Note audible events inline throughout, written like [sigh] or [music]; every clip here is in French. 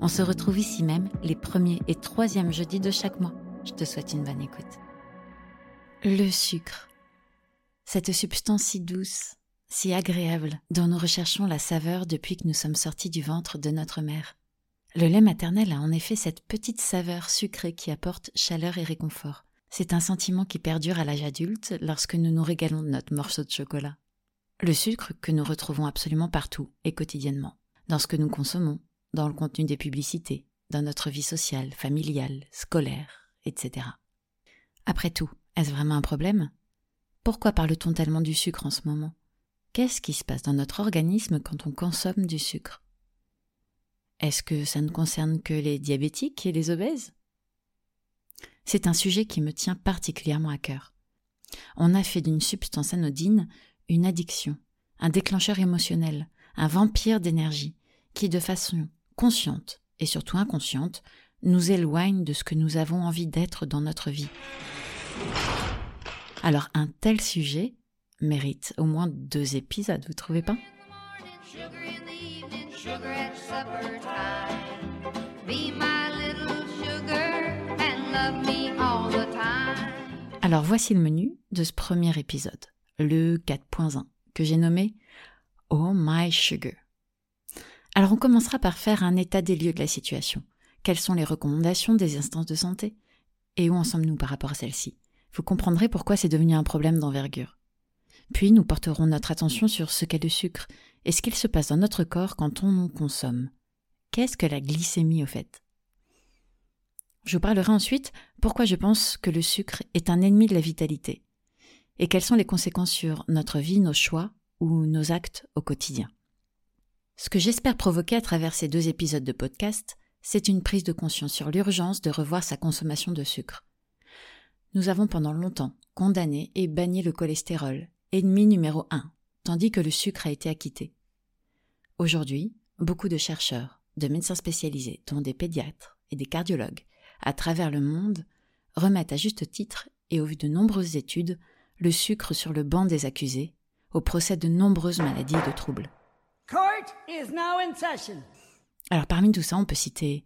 On se retrouve ici même les premiers et troisièmes jeudis de chaque mois. Je te souhaite une bonne écoute. Le sucre. Cette substance si douce, si agréable, dont nous recherchons la saveur depuis que nous sommes sortis du ventre de notre mère. Le lait maternel a en effet cette petite saveur sucrée qui apporte chaleur et réconfort. C'est un sentiment qui perdure à l'âge adulte lorsque nous nous régalons de notre morceau de chocolat. Le sucre que nous retrouvons absolument partout et quotidiennement, dans ce que nous consommons, dans le contenu des publicités, dans notre vie sociale, familiale, scolaire, etc. Après tout, est-ce vraiment un problème? Pourquoi parle-t-on tellement du sucre en ce moment? Qu'est-ce qui se passe dans notre organisme quand on consomme du sucre? Est-ce que ça ne concerne que les diabétiques et les obèses? C'est un sujet qui me tient particulièrement à cœur. On a fait d'une substance anodine une addiction, un déclencheur émotionnel, un vampire d'énergie, qui de façon consciente et surtout inconsciente, nous éloigne de ce que nous avons envie d'être dans notre vie. Alors un tel sujet mérite au moins deux épisodes, vous trouvez pas? Alors voici le menu de ce premier épisode, le 4.1, que j'ai nommé Oh My Sugar. Alors on commencera par faire un état des lieux de la situation. Quelles sont les recommandations des instances de santé? Et où en sommes-nous par rapport à celles-ci? Vous comprendrez pourquoi c'est devenu un problème d'envergure. Puis nous porterons notre attention sur ce qu'est le sucre et ce qu'il se passe dans notre corps quand on en consomme. Qu'est-ce que la glycémie au fait? Je vous parlerai ensuite pourquoi je pense que le sucre est un ennemi de la vitalité et quelles sont les conséquences sur notre vie, nos choix ou nos actes au quotidien. Ce que j'espère provoquer à travers ces deux épisodes de podcast, c'est une prise de conscience sur l'urgence de revoir sa consommation de sucre. Nous avons pendant longtemps condamné et banni le cholestérol, ennemi numéro un, tandis que le sucre a été acquitté. Aujourd'hui, beaucoup de chercheurs, de médecins spécialisés, dont des pédiatres et des cardiologues, à travers le monde, remettent à juste titre et au vu de nombreuses études le sucre sur le banc des accusés, au procès de nombreuses maladies et de troubles. Alors parmi tout ça, on peut citer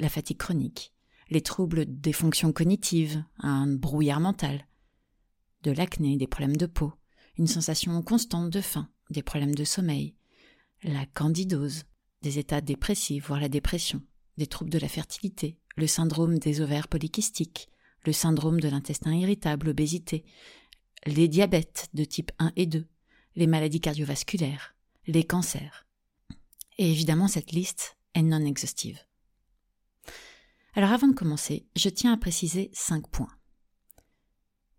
la fatigue chronique, les troubles des fonctions cognitives, un brouillard mental, de l'acné, des problèmes de peau, une sensation constante de faim, des problèmes de sommeil, la candidose, des états dépressifs, voire la dépression, des troubles de la fertilité, le syndrome des ovaires polykystiques, le syndrome de l'intestin irritable, l'obésité, les diabètes de type 1 et 2, les maladies cardiovasculaires, les cancers. Et évidemment, cette liste est non exhaustive. Alors avant de commencer, je tiens à préciser cinq points.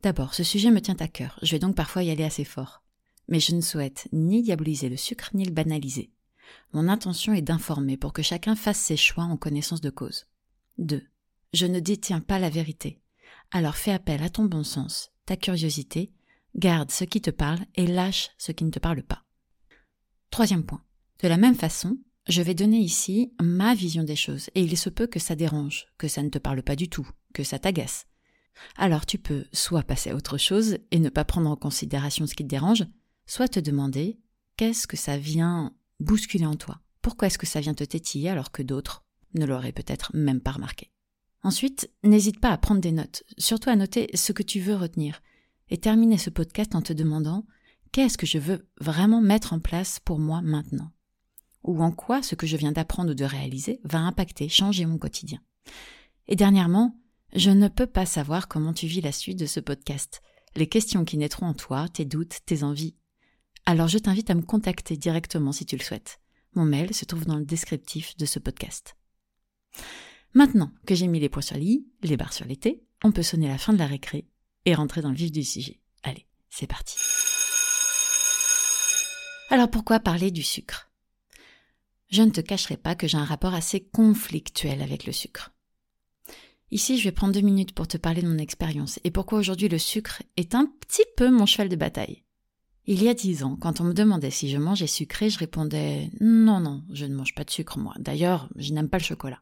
D'abord, ce sujet me tient à cœur, je vais donc parfois y aller assez fort. Mais je ne souhaite ni diaboliser le sucre ni le banaliser. Mon intention est d'informer pour que chacun fasse ses choix en connaissance de cause. 2. Je ne détiens pas la vérité. Alors fais appel à ton bon sens, ta curiosité, garde ce qui te parle et lâche ce qui ne te parle pas. Troisième point. De la même façon, je vais donner ici ma vision des choses, et il se peut que ça dérange, que ça ne te parle pas du tout, que ça t'agace. Alors tu peux soit passer à autre chose et ne pas prendre en considération ce qui te dérange, soit te demander qu'est-ce que ça vient bousculer en toi? Pourquoi est-ce que ça vient te tétiller alors que d'autres ne l'auraient peut-être même pas remarqué? Ensuite, n'hésite pas à prendre des notes, surtout à noter ce que tu veux retenir, et terminer ce podcast en te demandant qu'est-ce que je veux vraiment mettre en place pour moi maintenant? Ou en quoi ce que je viens d'apprendre ou de réaliser va impacter, changer mon quotidien? Et dernièrement, je ne peux pas savoir comment tu vis la suite de ce podcast, les questions qui naîtront en toi, tes doutes, tes envies. Alors je t'invite à me contacter directement si tu le souhaites. Mon mail se trouve dans le descriptif de ce podcast. Maintenant que j'ai mis les points sur l'i, les barres sur t, on peut sonner la fin de la récré et rentrer dans le vif du sujet. Allez, c'est parti. Alors pourquoi parler du sucre? Je ne te cacherai pas que j'ai un rapport assez conflictuel avec le sucre. Ici, je vais prendre deux minutes pour te parler de mon expérience et pourquoi aujourd'hui le sucre est un petit peu mon cheval de bataille. Il y a dix ans, quand on me demandait si je mangeais sucré, je répondais non, non, je ne mange pas de sucre, moi. D'ailleurs, je n'aime pas le chocolat.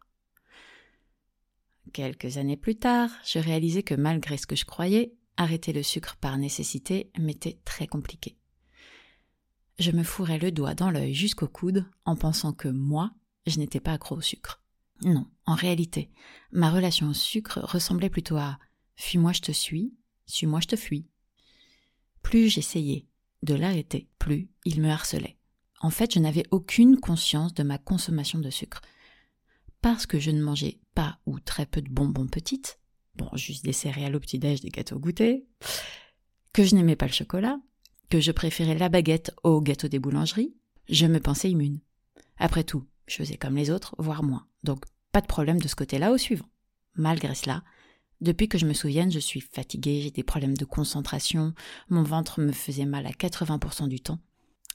Quelques années plus tard, je réalisais que malgré ce que je croyais, arrêter le sucre par nécessité m'était très compliqué. Je me fourrais le doigt dans l'œil jusqu'au coude en pensant que moi, je n'étais pas accro au sucre. Non, en réalité, ma relation au sucre ressemblait plutôt à fuis-moi je te suis, suis-moi je te fuis. Plus j'essayais de l'arrêter, plus il me harcelait. En fait, je n'avais aucune conscience de ma consommation de sucre. Parce que je ne mangeais pas ou très peu de bonbons petites, bon, juste des céréales au petit-déj, des gâteaux goûtés, que je n'aimais pas le chocolat, que je préférais la baguette au gâteau des boulangeries, je me pensais immune. Après tout, je faisais comme les autres, voire moins. Donc, pas de problème de ce côté-là au suivant. Malgré cela, depuis que je me souvienne, je suis fatiguée, j'ai des problèmes de concentration, mon ventre me faisait mal à 80% du temps,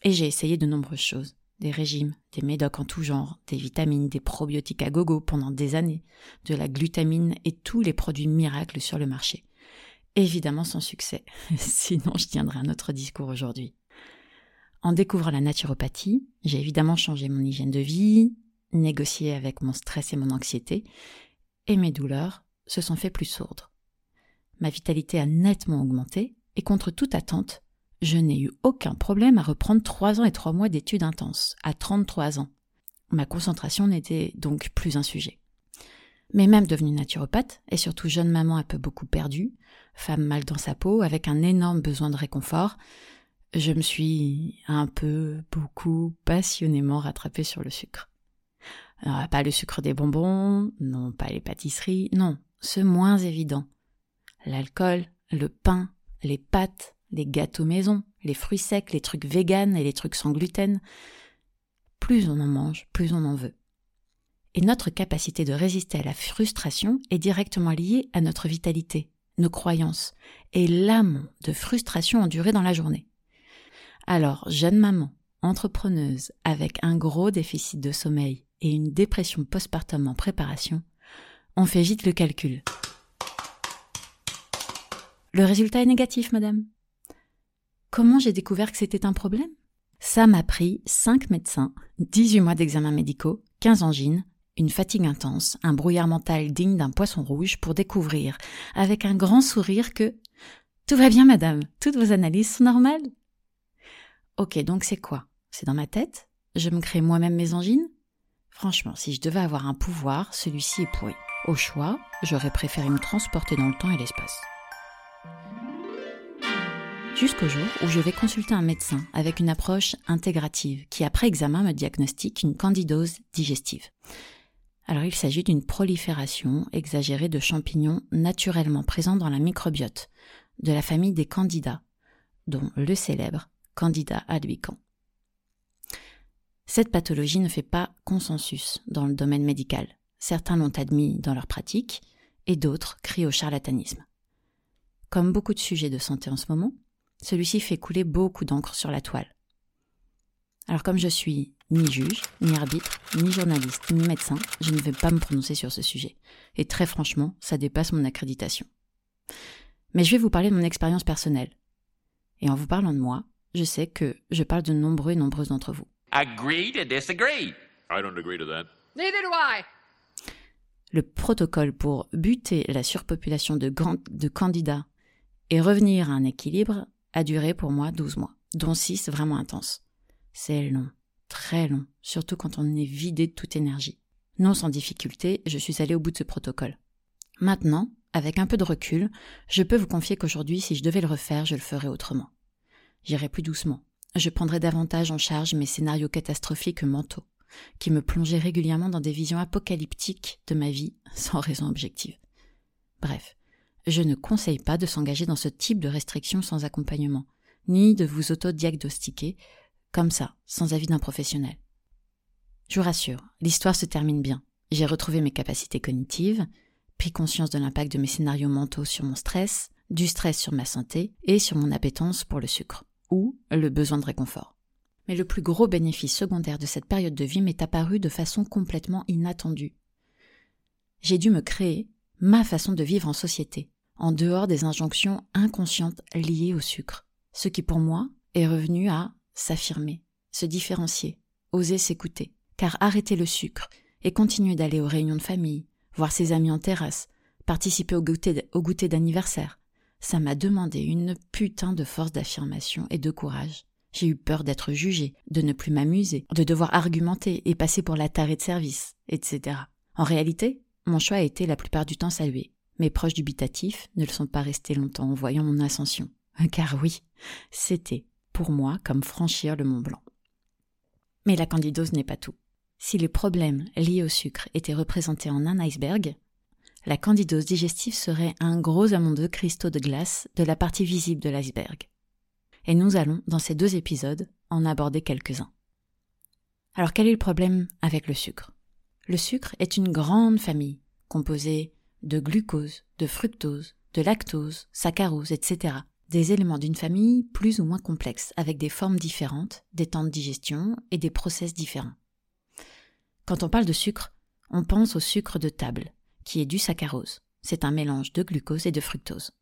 et j'ai essayé de nombreuses choses. Des régimes, des médocs en tout genre, des vitamines, des probiotiques à gogo pendant des années, de la glutamine et tous les produits miracles sur le marché. Évidemment sans succès, [laughs] sinon je tiendrai un autre discours aujourd'hui. En découvrant la naturopathie, j'ai évidemment changé mon hygiène de vie, négocié avec mon stress et mon anxiété, et mes douleurs se sont fait plus sourdes. Ma vitalité a nettement augmenté, et contre toute attente, je n'ai eu aucun problème à reprendre trois ans et trois mois d'études intenses, à 33 ans. Ma concentration n'était donc plus un sujet. Mais même devenue naturopathe, et surtout jeune maman un peu beaucoup perdue, femme mal dans sa peau, avec un énorme besoin de réconfort, je me suis un peu, beaucoup, passionnément rattrapée sur le sucre. Pas le sucre des bonbons, non pas les pâtisseries, non, ce moins évident. L'alcool, le pain, les pâtes, les gâteaux maison, les fruits secs, les trucs véganes et les trucs sans gluten. Plus on en mange, plus on en veut. Et notre capacité de résister à la frustration est directement liée à notre vitalité, nos croyances et l'amont de frustration endurée dans la journée. Alors, jeune maman, entrepreneuse avec un gros déficit de sommeil et une dépression postpartum en préparation, on fait vite le calcul. Le résultat est négatif, madame. Comment j'ai découvert que c'était un problème? Ça m'a pris 5 médecins, 18 mois d'examens médicaux, 15 angines, une fatigue intense, un brouillard mental digne d'un poisson rouge pour découvrir, avec un grand sourire, que Tout va bien, madame, toutes vos analyses sont normales. Ok, donc c'est quoi? C'est dans ma tête? Je me crée moi-même mes angines? Franchement, si je devais avoir un pouvoir, celui-ci est pourri. Au choix, j'aurais préféré me transporter dans le temps et l'espace jusqu'au jour où je vais consulter un médecin avec une approche intégrative qui, après examen, me diagnostique une candidose digestive. Alors il s'agit d'une prolifération exagérée de champignons naturellement présents dans la microbiote de la famille des candidats, dont le célèbre Candida albicans. Cette pathologie ne fait pas consensus dans le domaine médical. Certains l'ont admis dans leur pratique et d'autres crient au charlatanisme. Comme beaucoup de sujets de santé en ce moment, celui-ci fait couler beaucoup d'encre sur la toile. Alors comme je suis ni juge, ni arbitre, ni journaliste, ni médecin, je ne vais pas me prononcer sur ce sujet. Et très franchement, ça dépasse mon accréditation. Mais je vais vous parler de mon expérience personnelle. Et en vous parlant de moi, je sais que je parle de nombreux et nombreuses d'entre vous. Agree to disagree. I don't agree to that. Neither do I. Le protocole pour buter la surpopulation de, de candidats et revenir à un équilibre a duré pour moi 12 mois, dont 6 vraiment intenses. C'est long, très long, surtout quand on est vidé de toute énergie. Non sans difficulté, je suis allée au bout de ce protocole. Maintenant, avec un peu de recul, je peux vous confier qu'aujourd'hui, si je devais le refaire, je le ferais autrement. J'irais plus doucement. Je prendrais davantage en charge mes scénarios catastrophiques mentaux, qui me plongeaient régulièrement dans des visions apocalyptiques de ma vie [laughs] sans raison objective. Bref, je ne conseille pas de s'engager dans ce type de restrictions sans accompagnement, ni de vous autodiagnostiquer comme ça, sans avis d'un professionnel. Je vous rassure, l'histoire se termine bien. J'ai retrouvé mes capacités cognitives, pris conscience de l'impact de mes scénarios mentaux sur mon stress, du stress sur ma santé et sur mon appétence pour le sucre, ou le besoin de réconfort. Mais le plus gros bénéfice secondaire de cette période de vie m'est apparu de façon complètement inattendue. J'ai dû me créer ma façon de vivre en société, en dehors des injonctions inconscientes liées au sucre. Ce qui pour moi est revenu à s'affirmer, se différencier, oser s'écouter. Car arrêter le sucre et continuer d'aller aux réunions de famille, voir ses amis en terrasse, participer au goûter, d'anniversaire, ça m'a demandé une putain de force d'affirmation et de courage. J'ai eu peur d'être jugée, de ne plus m'amuser, de devoir argumenter et passer pour la tarée de service, etc. En réalité, mon choix a été la plupart du temps salué. Mes proches dubitatifs ne le sont pas restés longtemps en voyant mon ascension. Car oui, c'était, pour moi, comme franchir le Mont Blanc. Mais la candidose n'est pas tout. Si les problèmes liés au sucre étaient représentés en un iceberg, la candidose digestive serait un gros amont de cristaux de glace de la partie visible de l'iceberg. Et nous allons, dans ces deux épisodes, en aborder quelques-uns. Alors quel est le problème avec le sucre? Le sucre est une grande famille, composée de glucose, de fructose, de lactose, saccharose, etc. Des éléments d'une famille plus ou moins complexe, avec des formes différentes, des temps de digestion et des process différents. Quand on parle de sucre, on pense au sucre de table, qui est du saccharose. C'est un mélange de glucose et de fructose.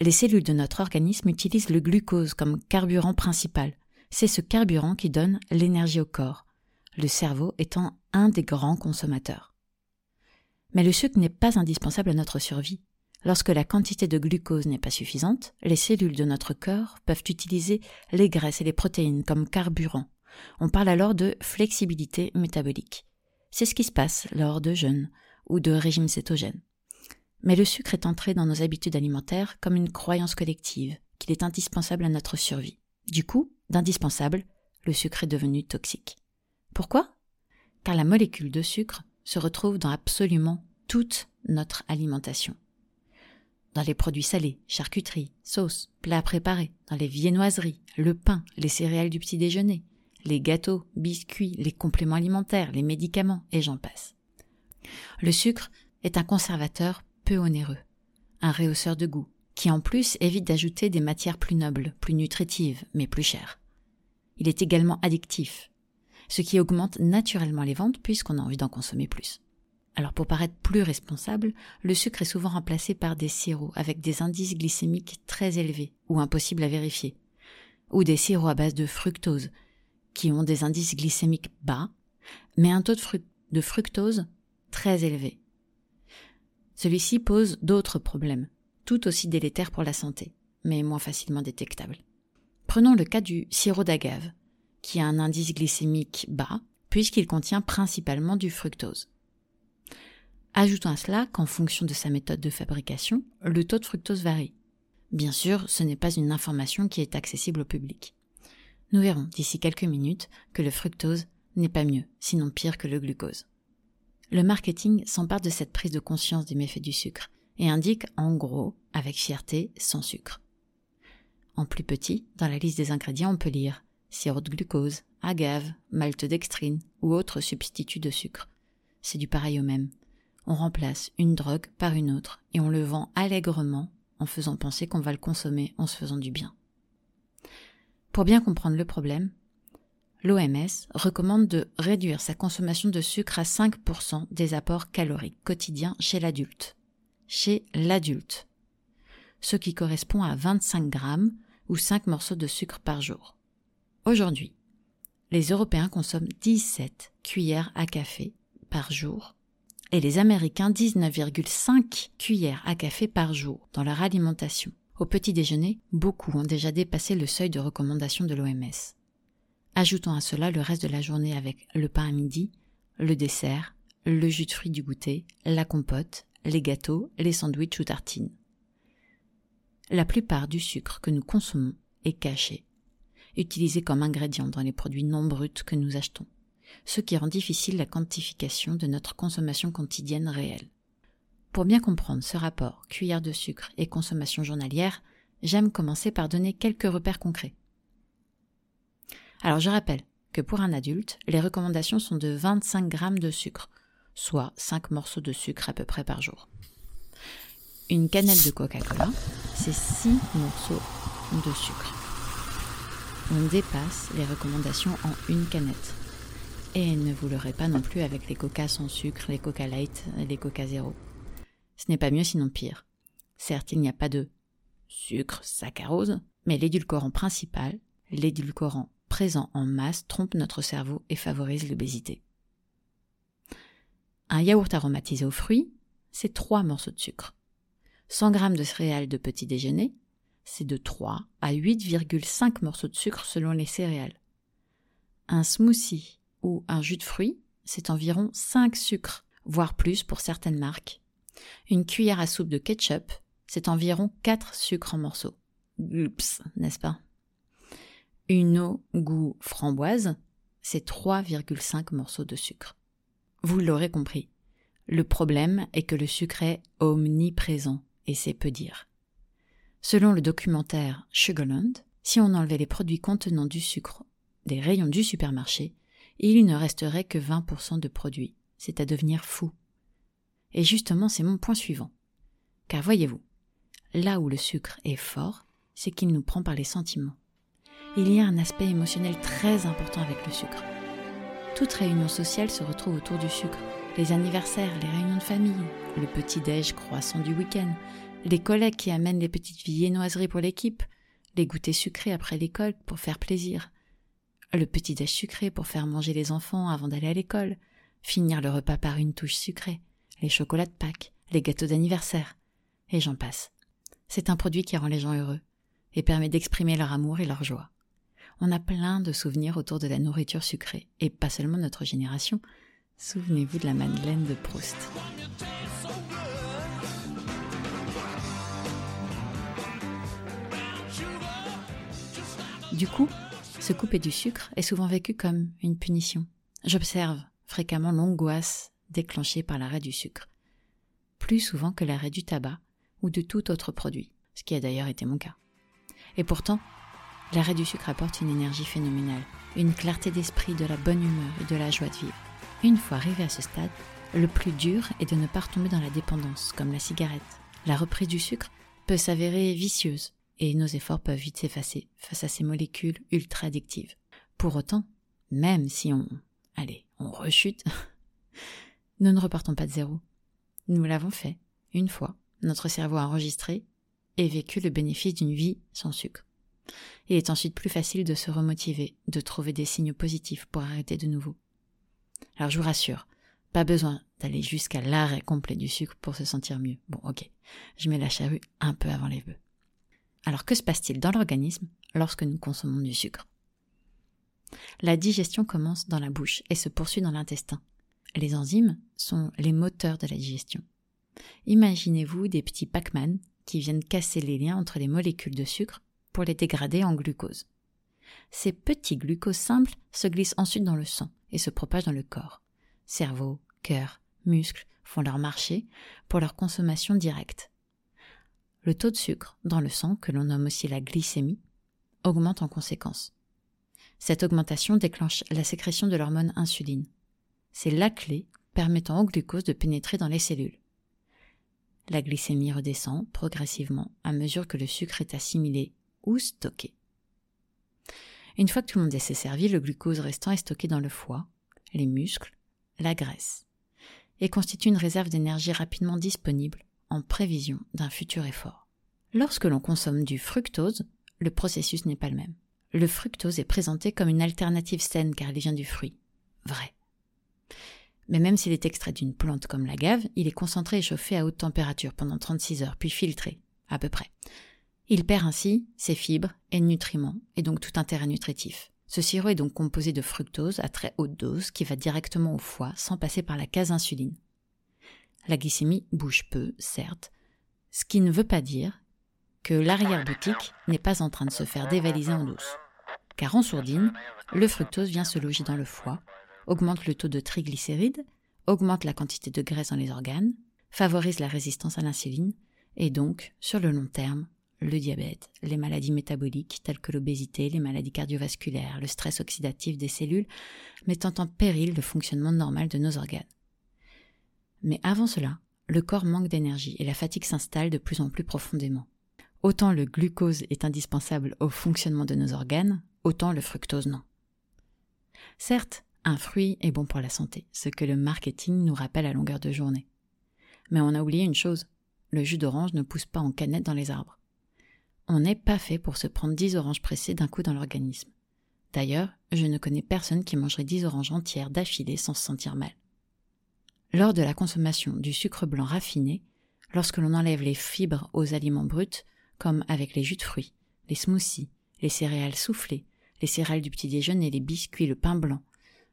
Les cellules de notre organisme utilisent le glucose comme carburant principal. C'est ce carburant qui donne l'énergie au corps, le cerveau étant un des grands consommateurs. Mais le sucre n'est pas indispensable à notre survie. Lorsque la quantité de glucose n'est pas suffisante, les cellules de notre corps peuvent utiliser les graisses et les protéines comme carburant. On parle alors de flexibilité métabolique. C'est ce qui se passe lors de jeûnes ou de régime cétogène. Mais le sucre est entré dans nos habitudes alimentaires comme une croyance collective qu'il est indispensable à notre survie. Du coup, d'indispensable, le sucre est devenu toxique. Pourquoi? Car la molécule de sucre se retrouve dans absolument toute notre alimentation. Dans les produits salés, charcuterie, sauces, plats préparés, dans les viennoiseries, le pain, les céréales du petit déjeuner, les gâteaux, biscuits, les compléments alimentaires, les médicaments, et j'en passe. Le sucre est un conservateur peu onéreux, un réhausseur de goût, qui en plus évite d'ajouter des matières plus nobles, plus nutritives, mais plus chères. Il est également addictif, ce qui augmente naturellement les ventes puisqu'on a envie d'en consommer plus. Alors pour paraître plus responsable, le sucre est souvent remplacé par des sirops avec des indices glycémiques très élevés ou impossibles à vérifier, ou des sirops à base de fructose qui ont des indices glycémiques bas, mais un taux de, fructose très élevé. Celui-ci pose d'autres problèmes, tout aussi délétères pour la santé, mais moins facilement détectables. Prenons le cas du sirop d'agave, qui a un indice glycémique bas, puisqu'il contient principalement du fructose. Ajoutons à cela qu'en fonction de sa méthode de fabrication, le taux de fructose varie. Bien sûr, ce n'est pas une information qui est accessible au public. Nous verrons d'ici quelques minutes que le fructose n'est pas mieux, sinon pire que le glucose. Le marketing s'empare de cette prise de conscience des méfaits du sucre et indique en gros, avec fierté, sans sucre. En plus petit, dans la liste des ingrédients, on peut lire sirop de glucose, agave, maltodextrine ou autres substituts de sucre. C'est du pareil au même. On remplace une drogue par une autre et on le vend allègrement en faisant penser qu'on va le consommer en se faisant du bien. Pour bien comprendre le problème, l'OMS recommande de réduire sa consommation de sucre à 5% des apports caloriques quotidiens chez l'adulte. Chez l'adulte. Ce qui correspond à 25 grammes ou 5 morceaux de sucre par jour. Aujourd'hui, les Européens consomment 17 cuillères à café par jour et les Américains 19,5 cuillères à café par jour dans leur alimentation. Au petit déjeuner, beaucoup ont déjà dépassé le seuil de recommandation de l'OMS. Ajoutons à cela le reste de la journée avec le pain à midi, le dessert, le jus de fruits du goûter, la compote, les gâteaux, les sandwichs ou tartines. La plupart du sucre que nous consommons est caché, utilisé comme ingrédient dans les produits non bruts que nous achetons, ce qui rend difficile la quantification de notre consommation quotidienne réelle. Pour bien comprendre ce rapport cuillère de sucre et consommation journalière, j'aime commencer par donner quelques repères concrets. Alors je rappelle que pour un adulte, les recommandations sont de 25 grammes de sucre, soit 5 morceaux de sucre à peu près par jour. Une canette de Coca-Cola, c'est 6 morceaux de sucre. On dépasse les recommandations en une canette. Et ne vous l'aurez pas non plus avec les Coca sans sucre, les Coca Light les Coca Zéro. Ce n'est pas mieux sinon pire. Certes, il n'y a pas de sucre saccharose, mais l'édulcorant principal, l'édulcorant présent en masse, trompe notre cerveau et favorise l'obésité. Un yaourt aromatisé aux fruits, c'est 3 morceaux de sucre. 100 g de céréales de petit déjeuner, c'est de 3 à 8,5 morceaux de sucre selon les céréales. Un smoothie ou un jus de fruits, c'est environ 5 sucres, voire plus pour certaines marques. Une cuillère à soupe de ketchup, c'est environ 4 sucres en morceaux. Oups, n'est-ce pas? Une eau goût framboise, c'est 3,5 morceaux de sucre. Vous l'aurez compris, le problème est que le sucre est omniprésent, et c'est peu dire. Selon le documentaire Sugarland, si on enlevait les produits contenant du sucre des rayons du supermarché, il ne resterait que 20% de produits. C'est à devenir fou. Et justement, c'est mon point suivant. Car voyez-vous, là où le sucre est fort, c'est qu'il nous prend par les sentiments. Il y a un aspect émotionnel très important avec le sucre. Toute réunion sociale se retrouve autour du sucre. Les anniversaires, les réunions de famille, le petit-déj croissant du week-end, les collègues qui amènent les petites viennoiseries pour l'équipe, les goûters sucrés après l'école pour faire plaisir, le petit-déj sucré pour faire manger les enfants avant d'aller à l'école, finir le repas par une touche sucrée, les chocolats de Pâques, les gâteaux d'anniversaire, et j'en passe. C'est un produit qui rend les gens heureux et permet d'exprimer leur amour et leur joie. On a plein de souvenirs autour de la nourriture sucrée, et pas seulement notre génération. Souvenez-vous de la Madeleine de Proust. Du coup, se couper du sucre est souvent vécu comme une punition. J'observe fréquemment l'angoisse déclenchée par l'arrêt du sucre, plus souvent que l'arrêt du tabac ou de tout autre produit, ce qui a d'ailleurs été mon cas. Et pourtant, l'arrêt du sucre apporte une énergie phénoménale, une clarté d'esprit, de la bonne humeur et de la joie de vivre. Une fois arrivé à ce stade, le plus dur est de ne pas retomber dans la dépendance, comme la cigarette. La reprise du sucre peut s'avérer vicieuse, et nos efforts peuvent vite s'effacer face à ces molécules ultra addictives. Pour autant, même si on, allez, on rechute, [laughs] nous ne repartons pas de zéro. Nous l'avons fait, une fois, notre cerveau a enregistré et vécu le bénéfice d'une vie sans sucre. Il est ensuite plus facile de se remotiver, de trouver des signes positifs pour arrêter de nouveau. Alors je vous rassure, pas besoin d'aller jusqu'à l'arrêt complet du sucre pour se sentir mieux. Bon, ok, je mets la charrue un peu avant les bœufs. Alors que se passe-t-il dans l'organisme lorsque nous consommons du sucre? La digestion commence dans la bouche et se poursuit dans l'intestin. Les enzymes sont les moteurs de la digestion. Imaginez-vous des petits Pac-Man qui viennent casser les liens entre les molécules de sucre pour les dégrader en glucose. Ces petits glucoses simples se glissent ensuite dans le sang et se propagent dans le corps. Cerveau, cœur, muscles font leur marché pour leur consommation directe le taux de sucre dans le sang, que l'on nomme aussi la glycémie, augmente en conséquence. Cette augmentation déclenche la sécrétion de l'hormone insuline. C'est la clé permettant au glucose de pénétrer dans les cellules. La glycémie redescend progressivement à mesure que le sucre est assimilé ou stocké. Une fois que tout le monde s'est servi, le glucose restant est stocké dans le foie, les muscles, la graisse, et constitue une réserve d'énergie rapidement disponible en prévision d'un futur effort. Lorsque l'on consomme du fructose, le processus n'est pas le même. Le fructose est présenté comme une alternative saine car il vient du fruit. Vrai. Mais même s'il est extrait d'une plante comme l'agave, il est concentré et chauffé à haute température pendant 36 heures, puis filtré, à peu près. Il perd ainsi ses fibres et nutriments, et donc tout intérêt nutritif. Ce sirop est donc composé de fructose à très haute dose qui va directement au foie sans passer par la case insuline. La glycémie bouge peu, certes, ce qui ne veut pas dire que l'arrière-boutique n'est pas en train de se faire dévaliser en douce. Car en sourdine, le fructose vient se loger dans le foie, augmente le taux de triglycérides, augmente la quantité de graisse dans les organes, favorise la résistance à l'insuline, et donc, sur le long terme, le diabète, les maladies métaboliques telles que l'obésité, les maladies cardiovasculaires, le stress oxydatif des cellules, mettant en péril le fonctionnement normal de nos organes. Mais avant cela, le corps manque d'énergie et la fatigue s'installe de plus en plus profondément. Autant le glucose est indispensable au fonctionnement de nos organes, autant le fructose non. Certes, un fruit est bon pour la santé, ce que le marketing nous rappelle à longueur de journée. Mais on a oublié une chose, le jus d'orange ne pousse pas en canette dans les arbres. On n'est pas fait pour se prendre dix oranges pressées d'un coup dans l'organisme. D'ailleurs, je ne connais personne qui mangerait dix oranges entières d'affilée sans se sentir mal. Lors de la consommation du sucre blanc raffiné, lorsque l'on enlève les fibres aux aliments bruts, comme avec les jus de fruits, les smoothies, les céréales soufflées, les céréales du petit déjeuner, les biscuits, le pain blanc,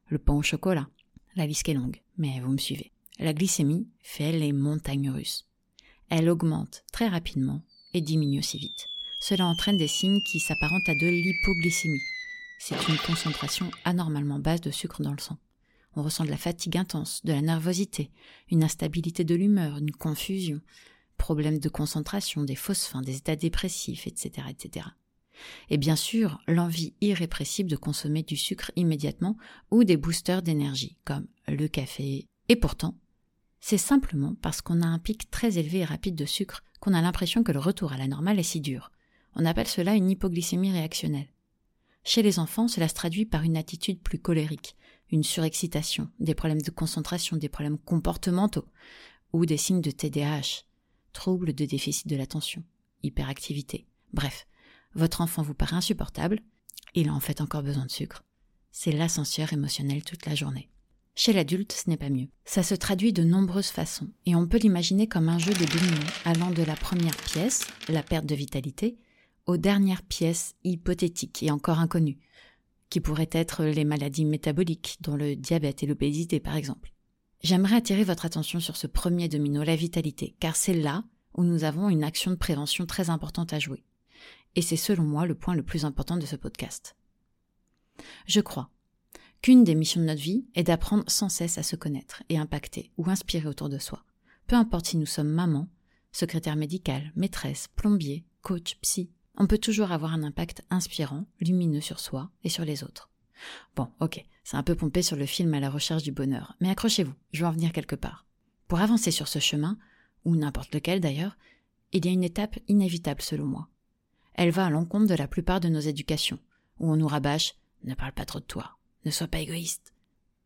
le pain au chocolat, la liste est longue, mais vous me suivez. La glycémie fait les montagnes russes. Elle augmente très rapidement et diminue aussi vite. Cela entraîne des signes qui s'apparentent à de l'hypoglycémie. C'est une concentration anormalement basse de sucre dans le sang. On ressent de la fatigue intense, de la nervosité, une instabilité de l'humeur, une confusion, problèmes de concentration, des fausses des états dépressifs, etc., etc. Et bien sûr, l'envie irrépressible de consommer du sucre immédiatement ou des boosters d'énergie, comme le café. Et pourtant, c'est simplement parce qu'on a un pic très élevé et rapide de sucre qu'on a l'impression que le retour à la normale est si dur. On appelle cela une hypoglycémie réactionnelle. Chez les enfants, cela se traduit par une attitude plus colérique, une surexcitation, des problèmes de concentration, des problèmes comportementaux, ou des signes de TDAH, troubles de déficit de l'attention, hyperactivité. Bref, votre enfant vous paraît insupportable, il a en fait encore besoin de sucre. C'est l'ascenseur émotionnel toute la journée. Chez l'adulte, ce n'est pas mieux. Ça se traduit de nombreuses façons, et on peut l'imaginer comme un jeu de dominó allant de la première pièce, la perte de vitalité, aux dernières pièces hypothétiques et encore inconnues, qui pourraient être les maladies métaboliques, dont le diabète et l'obésité par exemple. J'aimerais attirer votre attention sur ce premier domino, la vitalité, car c'est là où nous avons une action de prévention très importante à jouer. Et c'est selon moi le point le plus important de ce podcast. Je crois qu'une des missions de notre vie est d'apprendre sans cesse à se connaître et impacter ou inspirer autour de soi. Peu importe si nous sommes maman, secrétaire médicale, maîtresse, plombier, coach, psy, on peut toujours avoir un impact inspirant, lumineux sur soi et sur les autres. Bon, ok, c'est un peu pompé sur le film à la recherche du bonheur, mais accrochez-vous, je vais en venir quelque part. Pour avancer sur ce chemin, ou n'importe lequel d'ailleurs, il y a une étape inévitable selon moi. Elle va à l'encontre de la plupart de nos éducations, où on nous rabâche ne parle pas trop de toi, ne sois pas égoïste.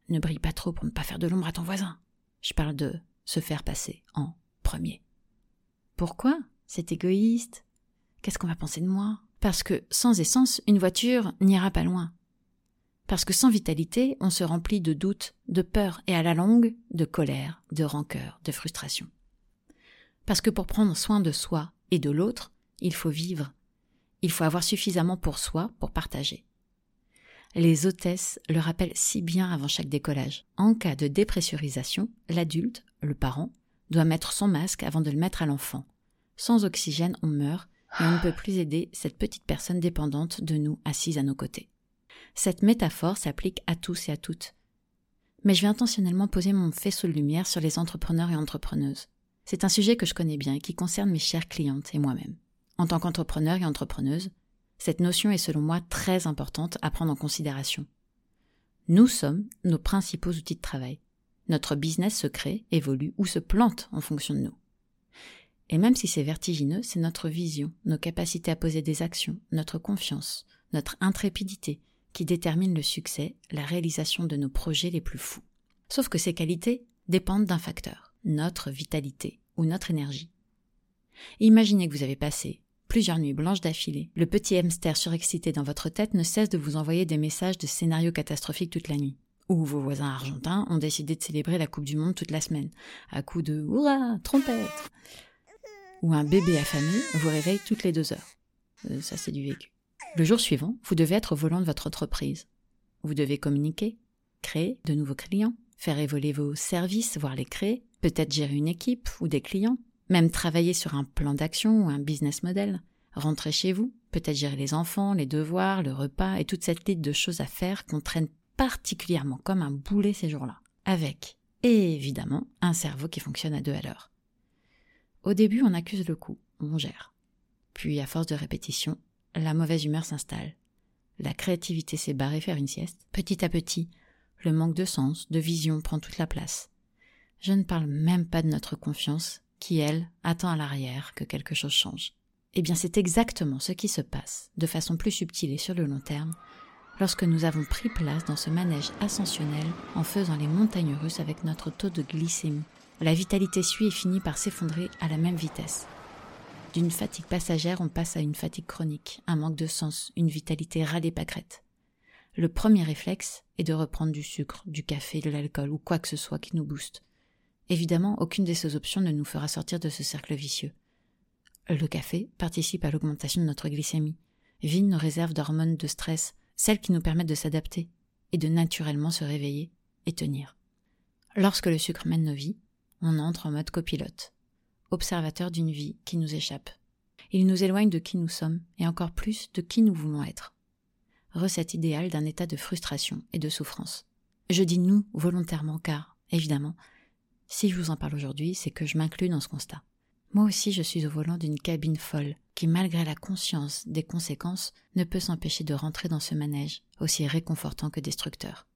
Ne brille pas trop pour ne pas faire de l'ombre à ton voisin. Je parle de se faire passer en premier. Pourquoi C'est égoïste? Qu'est-ce qu'on va penser de moi? Parce que sans essence, une voiture n'ira pas loin. Parce que sans vitalité, on se remplit de doutes, de peur et à la longue, de colère, de rancœur, de frustration. Parce que pour prendre soin de soi et de l'autre, il faut vivre. Il faut avoir suffisamment pour soi pour partager. Les hôtesses le rappellent si bien avant chaque décollage. En cas de dépressurisation, l'adulte, le parent, doit mettre son masque avant de le mettre à l'enfant. Sans oxygène, on meurt on ne peut plus aider cette petite personne dépendante de nous assise à nos côtés. Cette métaphore s'applique à tous et à toutes. Mais je vais intentionnellement poser mon faisceau de lumière sur les entrepreneurs et entrepreneuses. C'est un sujet que je connais bien et qui concerne mes chères clientes et moi-même. En tant qu'entrepreneur et entrepreneuse, cette notion est selon moi très importante à prendre en considération. Nous sommes nos principaux outils de travail. Notre business se crée, évolue ou se plante en fonction de nous. Et même si c'est vertigineux, c'est notre vision, nos capacités à poser des actions, notre confiance, notre intrépidité qui déterminent le succès, la réalisation de nos projets les plus fous. Sauf que ces qualités dépendent d'un facteur, notre vitalité ou notre énergie. Imaginez que vous avez passé plusieurs nuits blanches d'affilée. Le petit hamster surexcité dans votre tête ne cesse de vous envoyer des messages de scénarios catastrophiques toute la nuit. Ou vos voisins argentins ont décidé de célébrer la Coupe du Monde toute la semaine, à coups de Hurrah, trompette Ou un bébé affamé vous réveille toutes les deux heures. Euh, ça, c'est du vécu. Le jour suivant, vous devez être au volant de votre entreprise. Vous devez communiquer, créer de nouveaux clients, faire évoluer vos services, voire les créer, peut-être gérer une équipe ou des clients, même travailler sur un plan d'action ou un business model. Rentrer chez vous, peut-être gérer les enfants, les devoirs, le repas et toute cette liste de choses à faire qu'on traîne particulièrement comme un boulet ces jours-là. Avec, évidemment, un cerveau qui fonctionne à deux à l'heure. Au début, on accuse le coup, on gère. Puis, à force de répétition, la mauvaise humeur s'installe. La créativité s'est barrée faire une sieste. Petit à petit, le manque de sens, de vision prend toute la place. Je ne parle même pas de notre confiance qui, elle, attend à l'arrière que quelque chose change. Eh bien, c'est exactement ce qui se passe, de façon plus subtile et sur le long terme, lorsque nous avons pris place dans ce manège ascensionnel en faisant les montagnes russes avec notre taux de glycémie, La vitalité suit et finit par s'effondrer à la même vitesse. D'une fatigue passagère, on passe à une fatigue chronique, un manque de sens, une vitalité râlée pâquerette. Le premier réflexe est de reprendre du sucre, du café, de l'alcool ou quoi que ce soit qui nous booste. Évidemment, aucune de ces options ne nous fera sortir de ce cercle vicieux. Le café participe à l'augmentation de notre glycémie, vide nos réserves d'hormones de stress, celles qui nous permettent de s'adapter et de naturellement se réveiller et tenir. Lorsque le sucre mène nos vies, on entre en mode copilote, observateur d'une vie qui nous échappe. Il nous éloigne de qui nous sommes et encore plus de qui nous voulons être. Recette idéale d'un état de frustration et de souffrance. Je dis nous volontairement car, évidemment, si je vous en parle aujourd'hui, c'est que je m'inclus dans ce constat. Moi aussi, je suis au volant d'une cabine folle, qui, malgré la conscience des conséquences, ne peut s'empêcher de rentrer dans ce manège, aussi réconfortant que destructeur.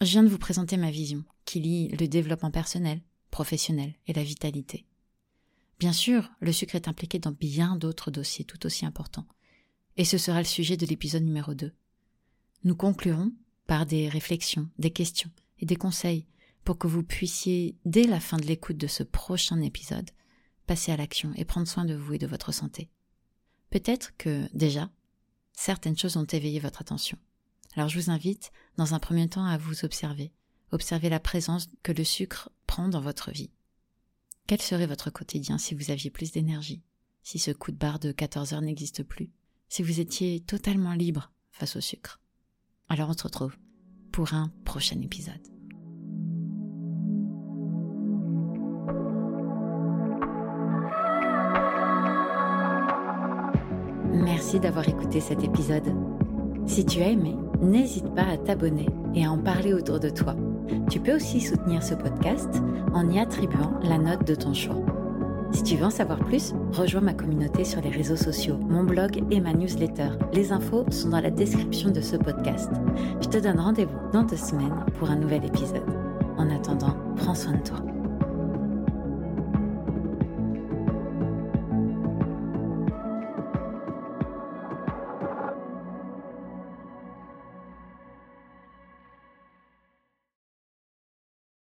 Je viens de vous présenter ma vision, qui lie le développement personnel, professionnel et la vitalité. Bien sûr, le sucre est impliqué dans bien d'autres dossiers tout aussi importants, et ce sera le sujet de l'épisode numéro 2. Nous conclurons par des réflexions, des questions et des conseils pour que vous puissiez, dès la fin de l'écoute de ce prochain épisode, passer à l'action et prendre soin de vous et de votre santé. Peut-être que, déjà, certaines choses ont éveillé votre attention. Alors je vous invite, dans un premier temps, à vous observer, observer la présence que le sucre prend dans votre vie. Quel serait votre quotidien si vous aviez plus d'énergie, si ce coup de barre de 14 heures n'existe plus, si vous étiez totalement libre face au sucre? Alors on se retrouve pour un prochain épisode. Merci d'avoir écouté cet épisode. Si tu as aimé, n'hésite pas à t'abonner et à en parler autour de toi. Tu peux aussi soutenir ce podcast en y attribuant la note de ton choix. Si tu veux en savoir plus, rejoins ma communauté sur les réseaux sociaux, mon blog et ma newsletter. Les infos sont dans la description de ce podcast. Je te donne rendez-vous dans deux semaines pour un nouvel épisode. En attendant, prends soin de toi.